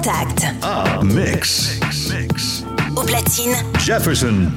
Contact. Ah, mix. mix. Au platine. Jefferson.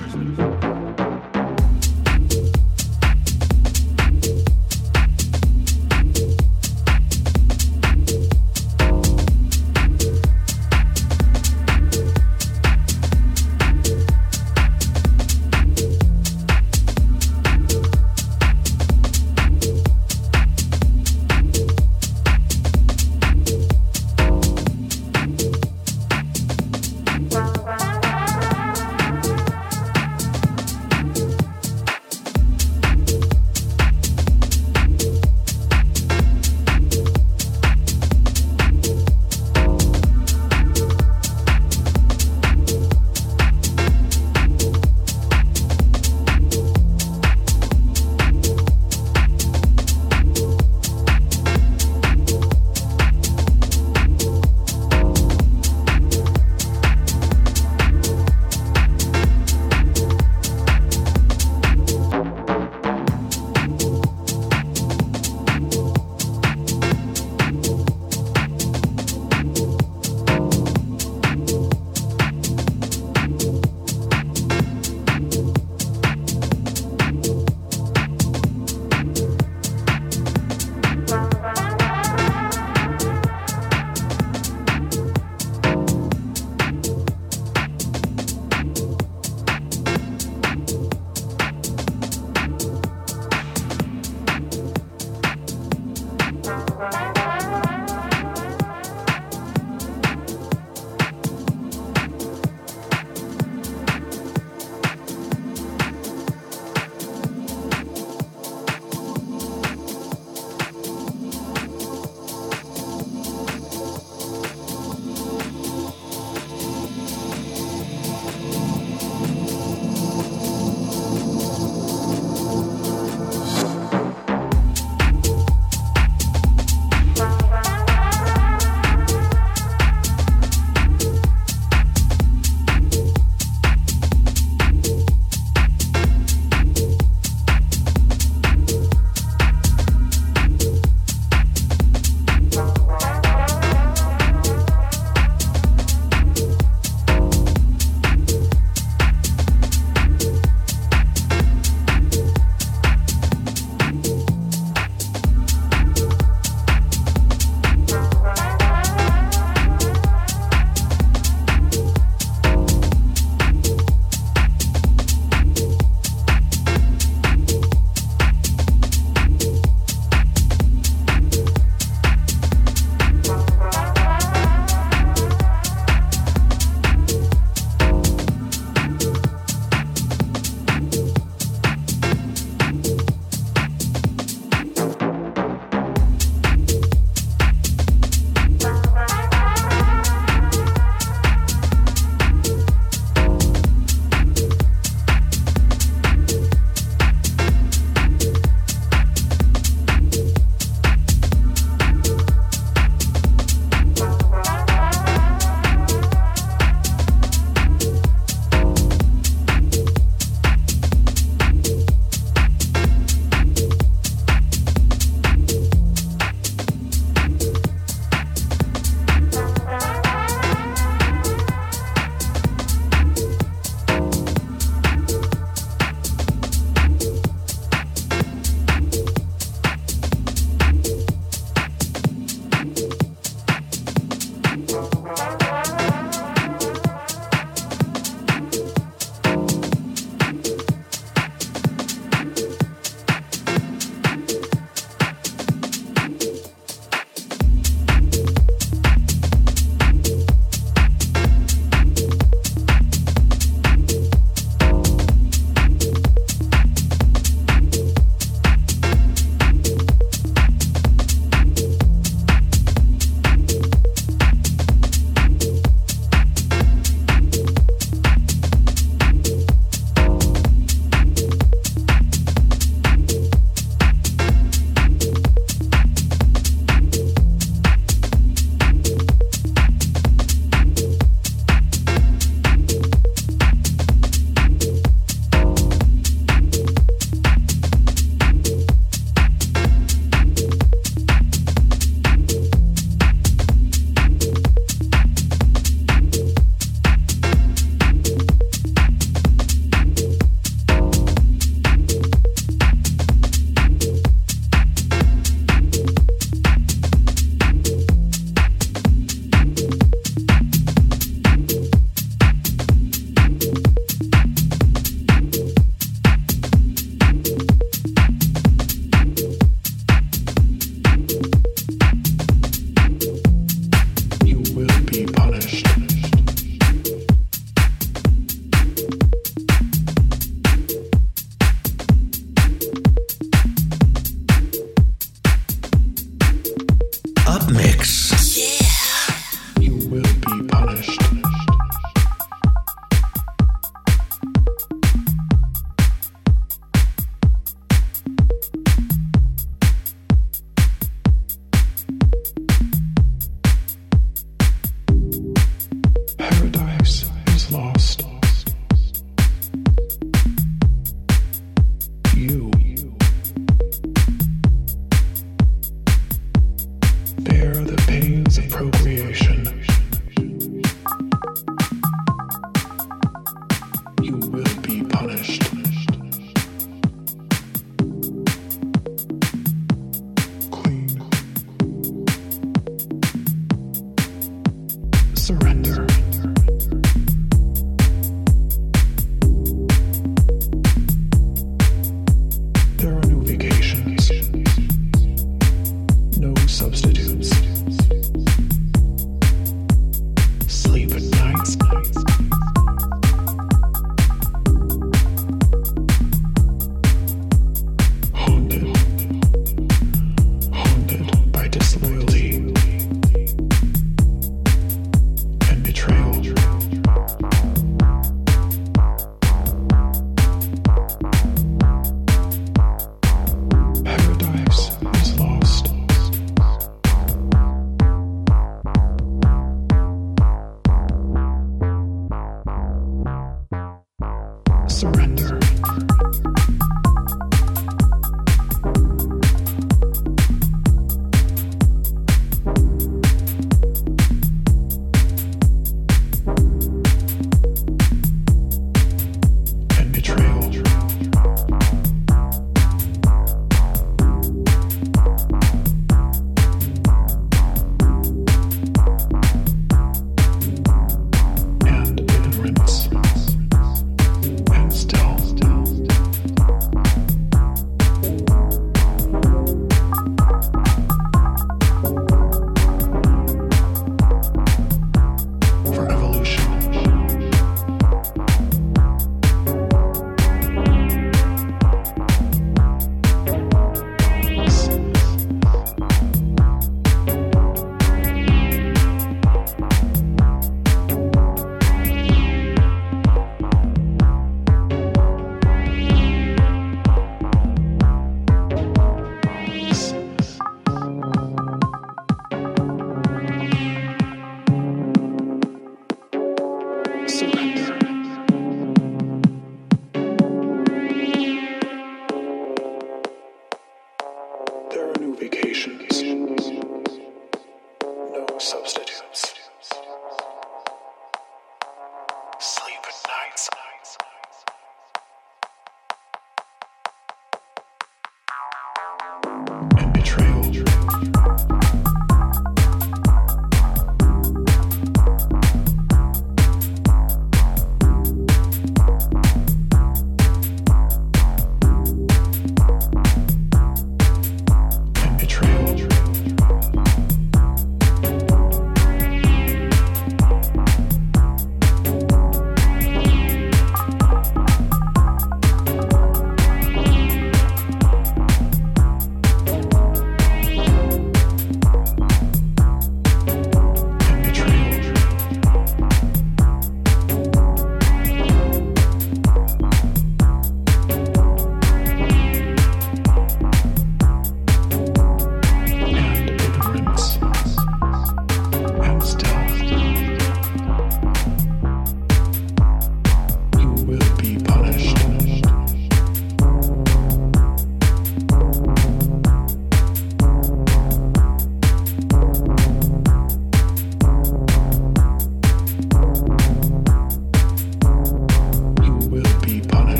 surrender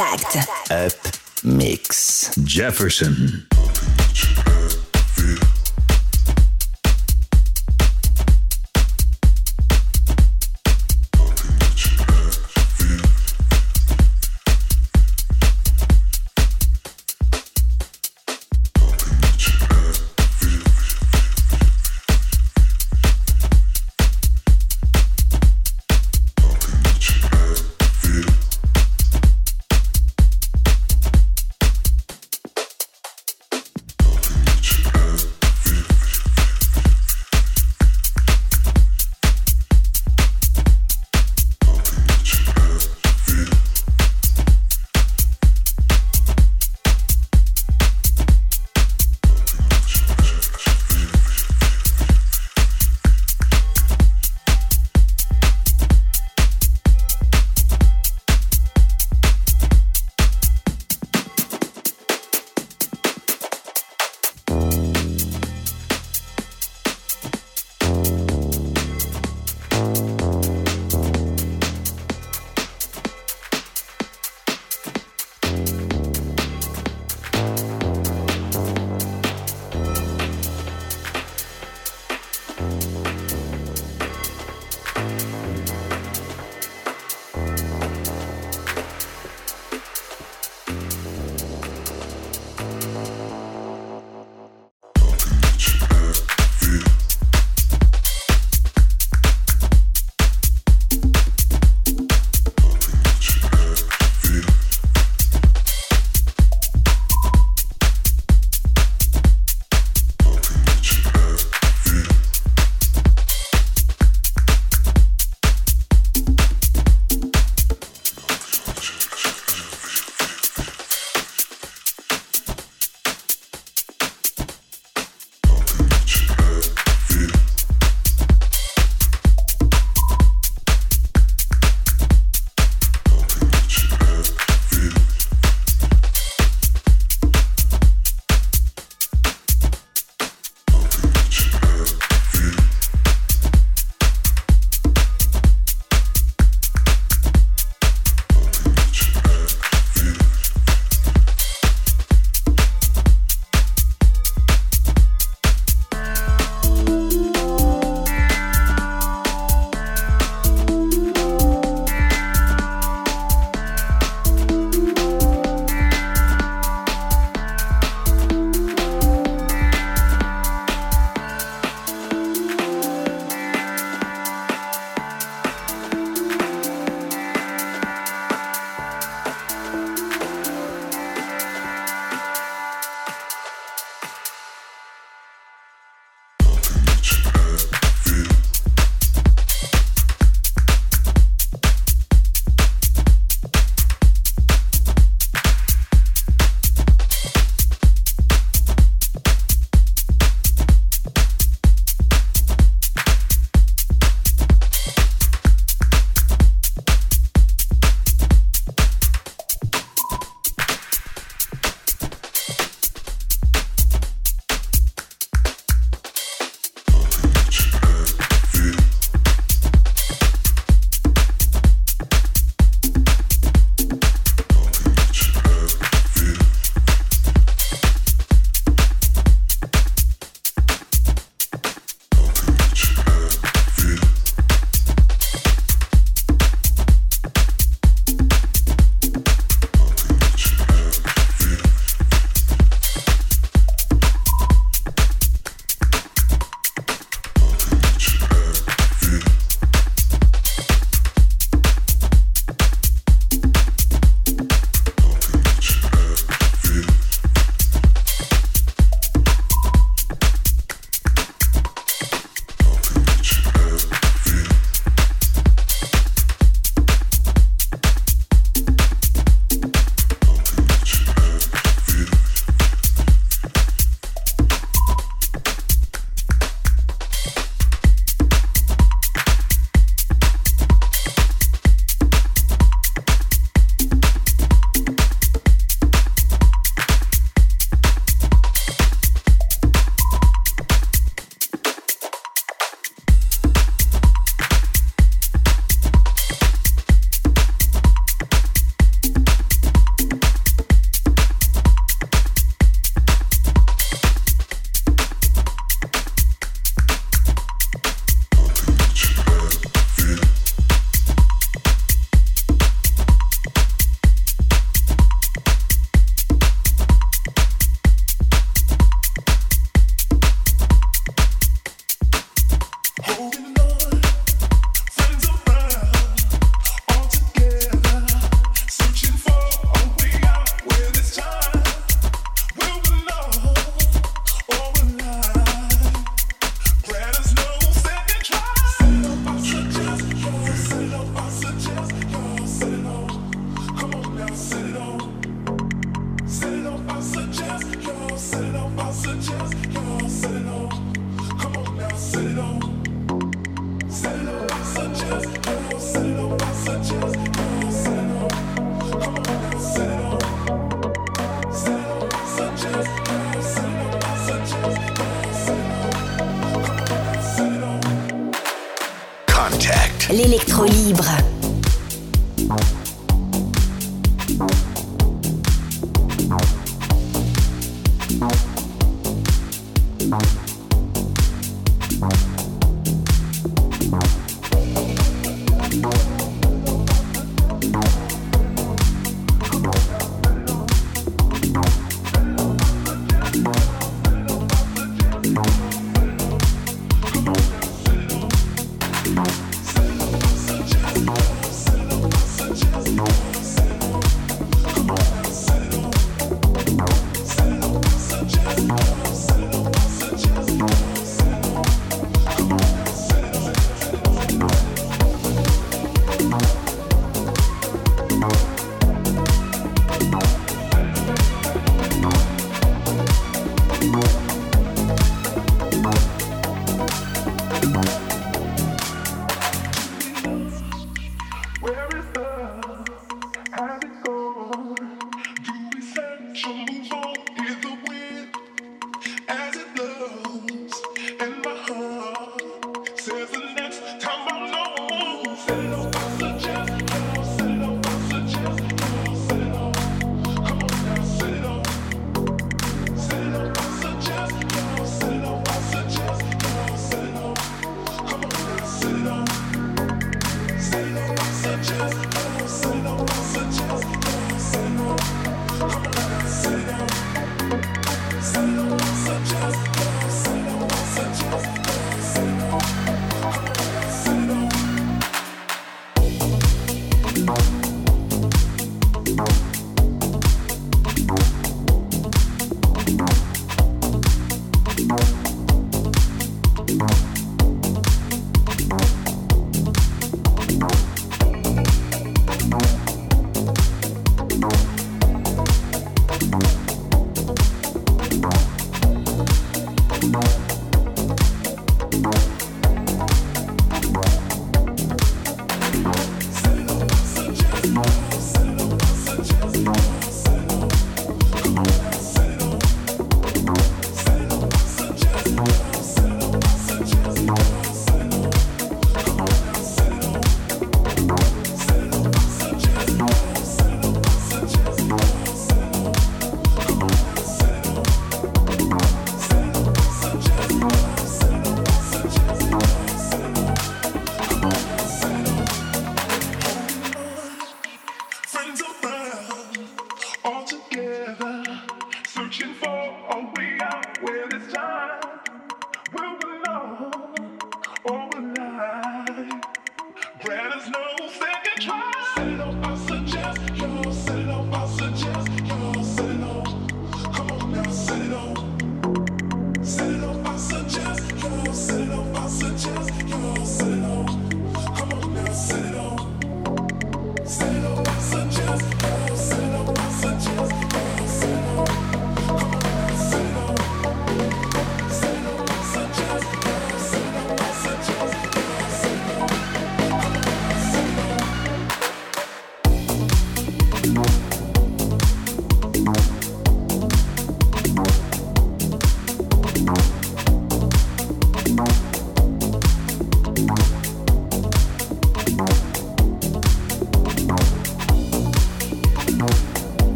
Contact. Up Mix. Jefferson.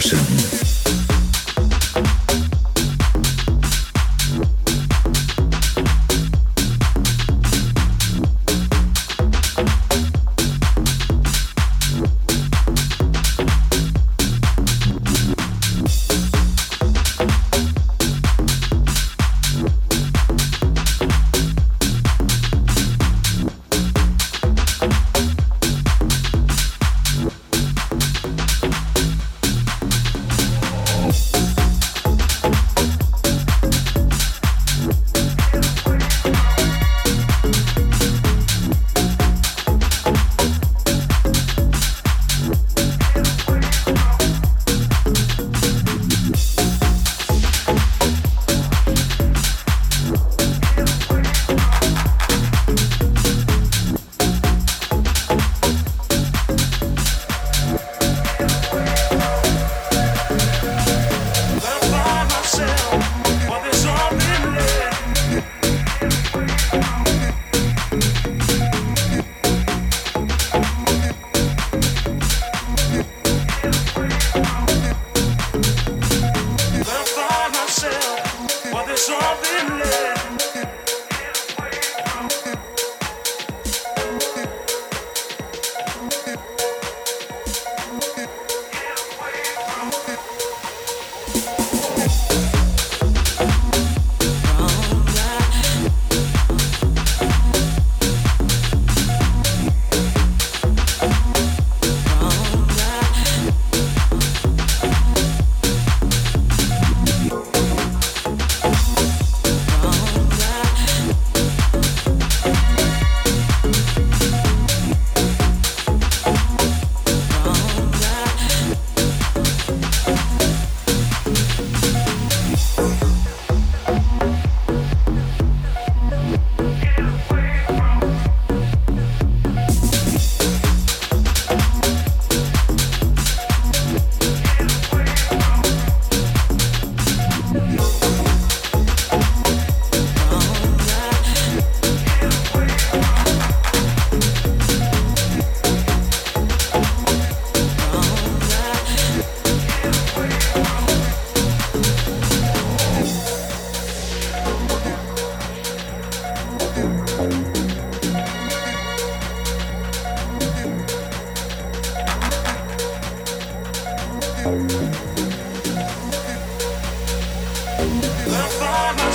person.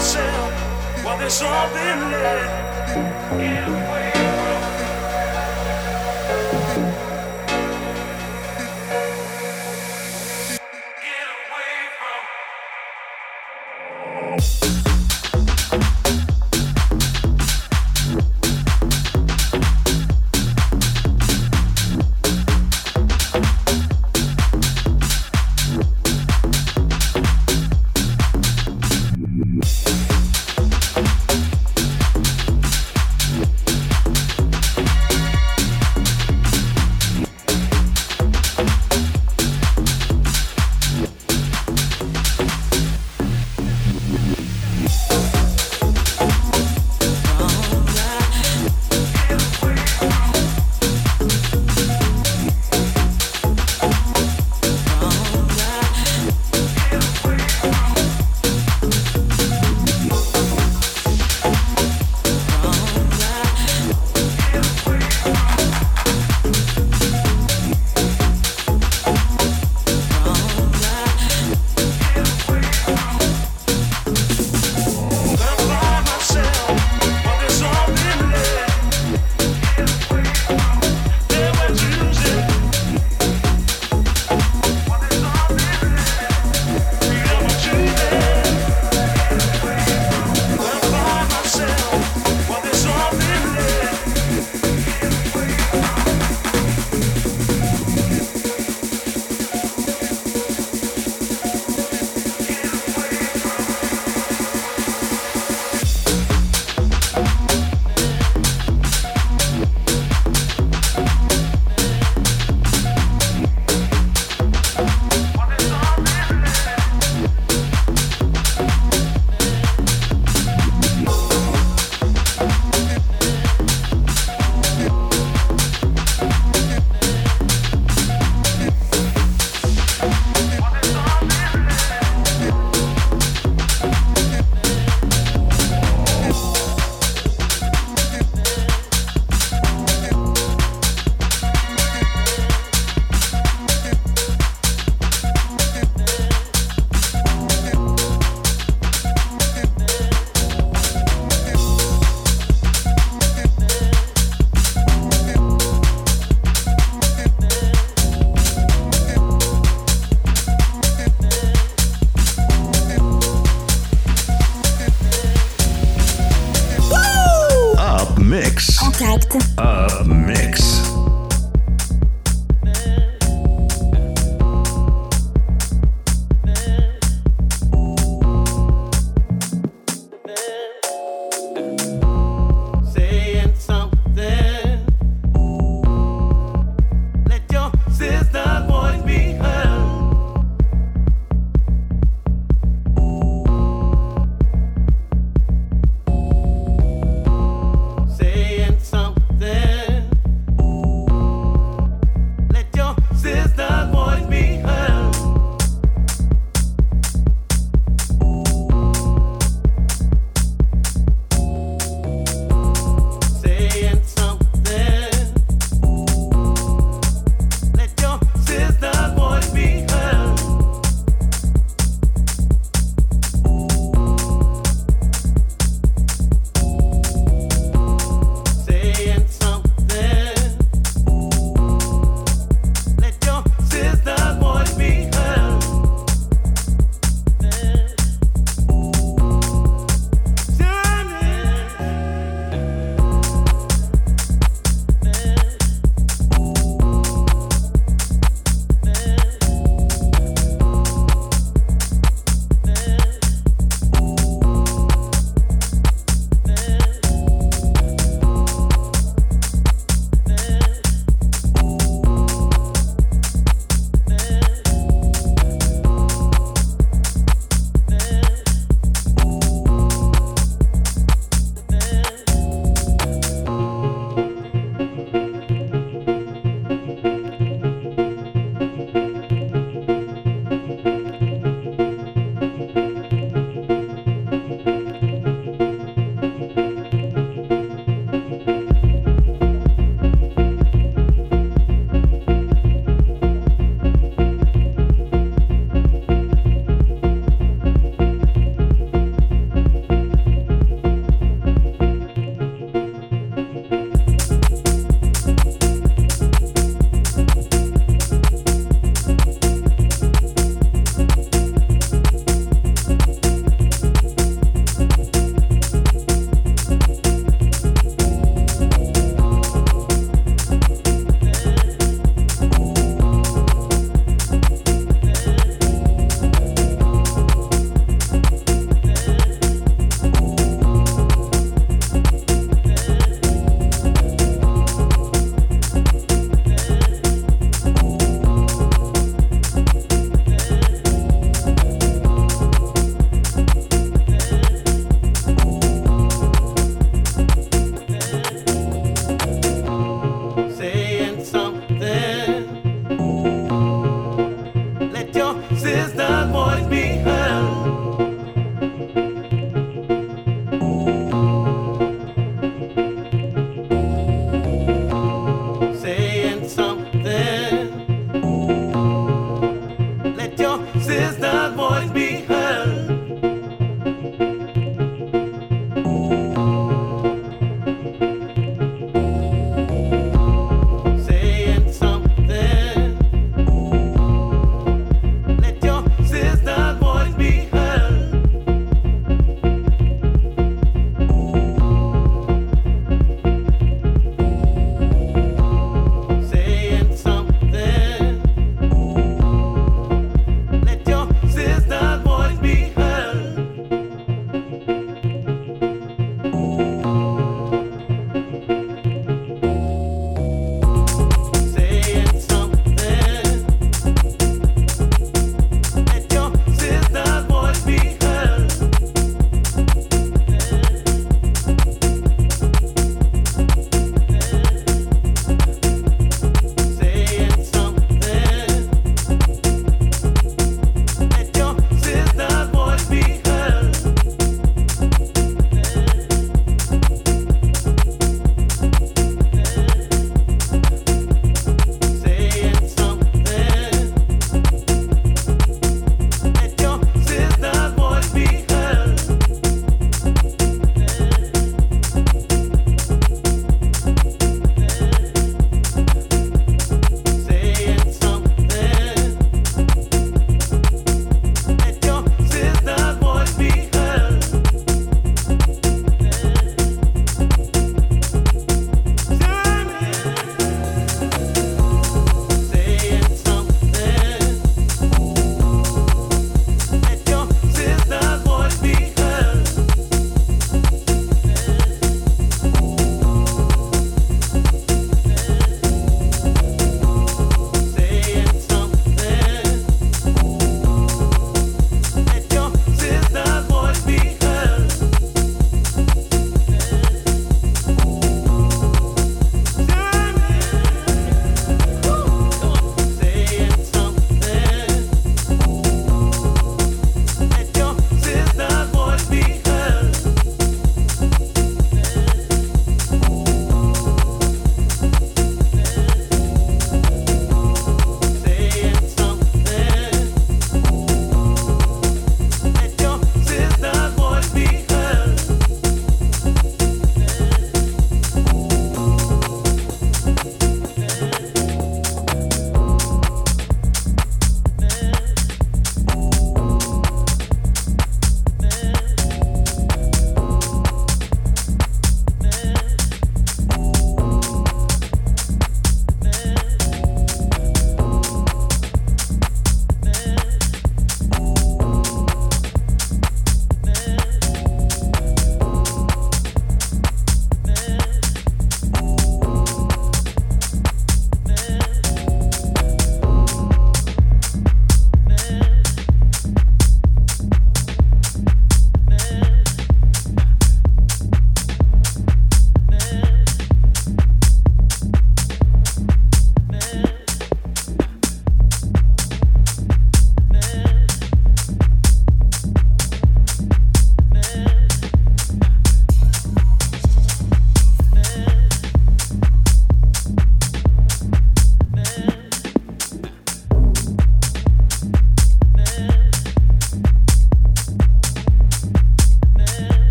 myself while there's something left.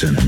Nixon.